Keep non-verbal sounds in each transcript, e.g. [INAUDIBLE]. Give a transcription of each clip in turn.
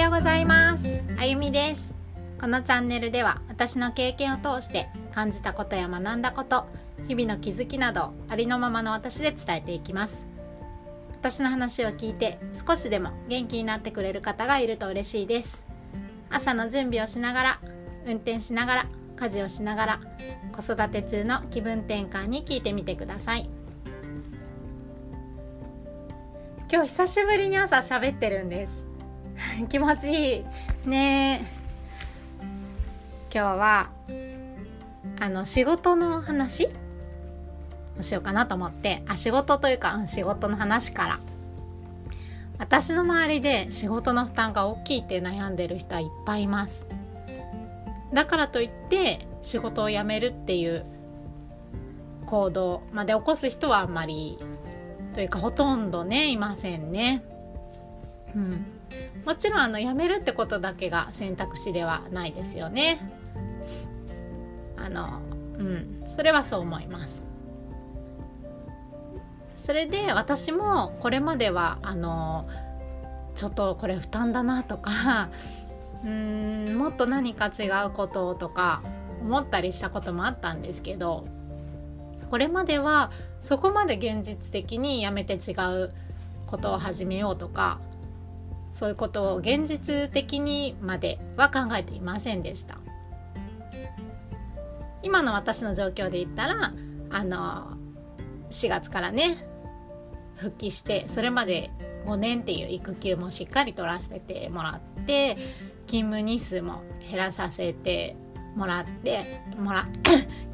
ようございます。あゆみです。このチャンネルでは私の経験を通して感じたことや学んだこと日々の気づきなどありのままの私で伝えていきます。私の話を聞いて少しでも元気になってくれる方がいると嬉しいです。朝の準備をしながら運転しながら家事をしながら子育て中の気分転換に聞いてみてください。今日久しぶりに朝喋ってるんです。[LAUGHS] 気持ちいい。ね。今日はあの仕事の話？をしようかなと思って。あ仕事というか、うん、仕事の話から。私の周りで仕事の負担が大きいって悩んでる人はいっぱいいます。だからといって仕事を辞めるっていう行動まで起こす人はあんまりというかほとんどねいませんね。うん、もちろんあの辞めるってことだけが選択肢ではないですよね。あのうんそれはそう思います。それで私もこれまではあのちょっとこれ負担だなとか [LAUGHS] うんもっと何か違うこととか思ったりしたこともあったんですけどこれまではそこまで現実的にやめて違うことを始めようとかそういうことを現実的にまでは考えていませんでした。今の私の状況で言ったらあの4月からね復帰してそれまで5年っていう育休もしっかり取らせてもらって勤務日数も減らさせてもらってもら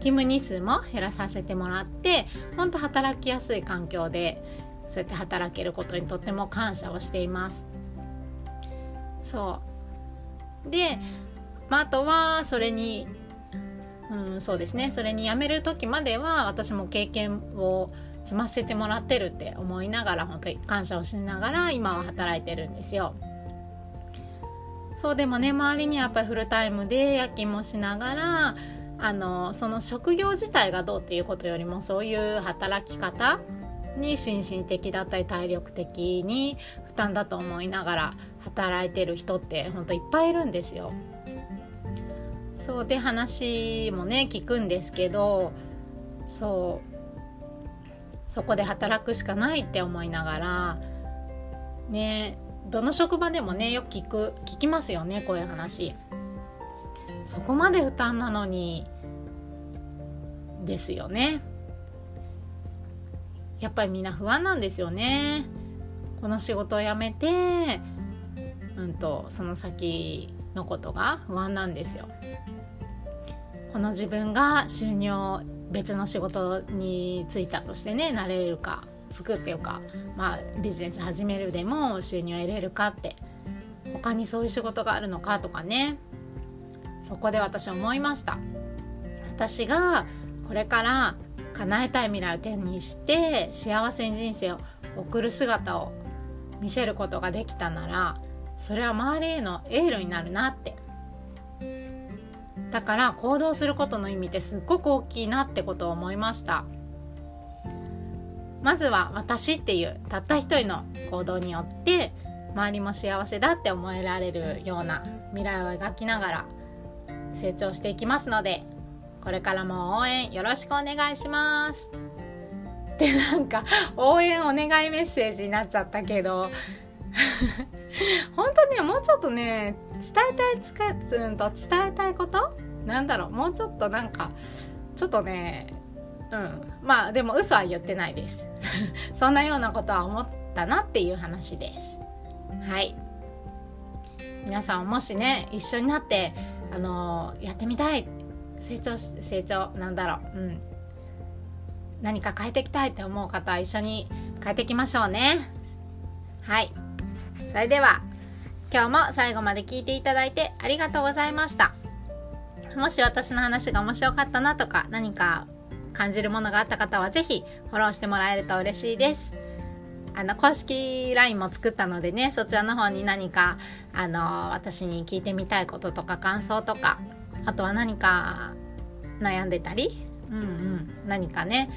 勤務日数も減らさせてもらって本当働きやすい環境でそうやって働けることにとっても感謝をしています。そうで、まあ、あとはそれにうんそうですねそれに辞める時までは私も経験を積ませてもらってるって思いながら本当に感謝をしながら今は働いてるんですよ。そうでもね周りにやっぱりフルタイムで夜勤もしながらあのその職業自体がどうっていうことよりもそういう働き方に心身的だったり体力的に負担だと思いながら働いてる人ってほんといっぱいいるんですよ。そうで話もね聞くんですけどそうそこで働くしかないって思いながらねどの職場でもねよく聞く聞きますよねこういう話そこまで負担なのにですよねやっぱりみんな不安なんですよね。この仕事を辞めてうんとその先のことが不安なんですよ。この自分が収入を別の仕事に就いたとしてねなれるか作ってよか、まあ、ビジネス始めるでも収入を得れるかって他にそういう仕事があるのかとかねそこで私思いました。私がこれから叶えたい未来を手にして幸せに人生を送る姿を見せることができたならそれは周りへのエールになるなって。だから行動することの意味ってすっごく大きいなってことを思いました。まずは私っていうたった一人の行動によって周りも幸せだって思えられるような未来を描きながら成長していきますのでこれからも応援よろしくお願いします。ってなんか応援お願いメッセージになっちゃったけど。[LAUGHS] 本当ねもうちょっとね伝えたいつかうんと伝えたいこと？なんだろう？もうちょっとなんかちょっとねうん。まあでも嘘は言ってないです。[LAUGHS] そんなようなことは思ったなっていう話です。はい。皆さんもしね一緒になってあの、やってみたい。成長成長なんだろう。うん。何か変えていきたいって思う方は一緒に変えていきましょうね。はい。それでは今日も最後まで聞いていただいてありがとうございました。もし私の話が面白かったなとか何か感じるものがあった方は是非フォローしてもらえると嬉しいです。あの公式 LINE も作ったのでねそちらの方に何かあの私に聞いてみたいこととか感想とかあとは何か悩んでたり、うんうん、何かね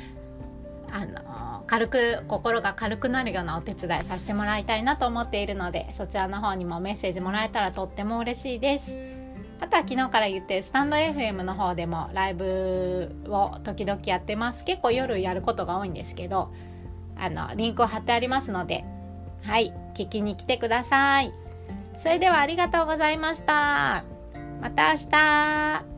あの軽く心が軽くなるようなお手伝いさせてもらいたいなと思っているのでそちらの方にもメッセージもらえたらとっても嬉しいです。あとは昨日から言ってスタンド FM の方でもライブを時々やってます。結構夜やることが多いんですけどあのリンクを貼ってありますのではい聞きに来てください。それではありがとうございました。また明日。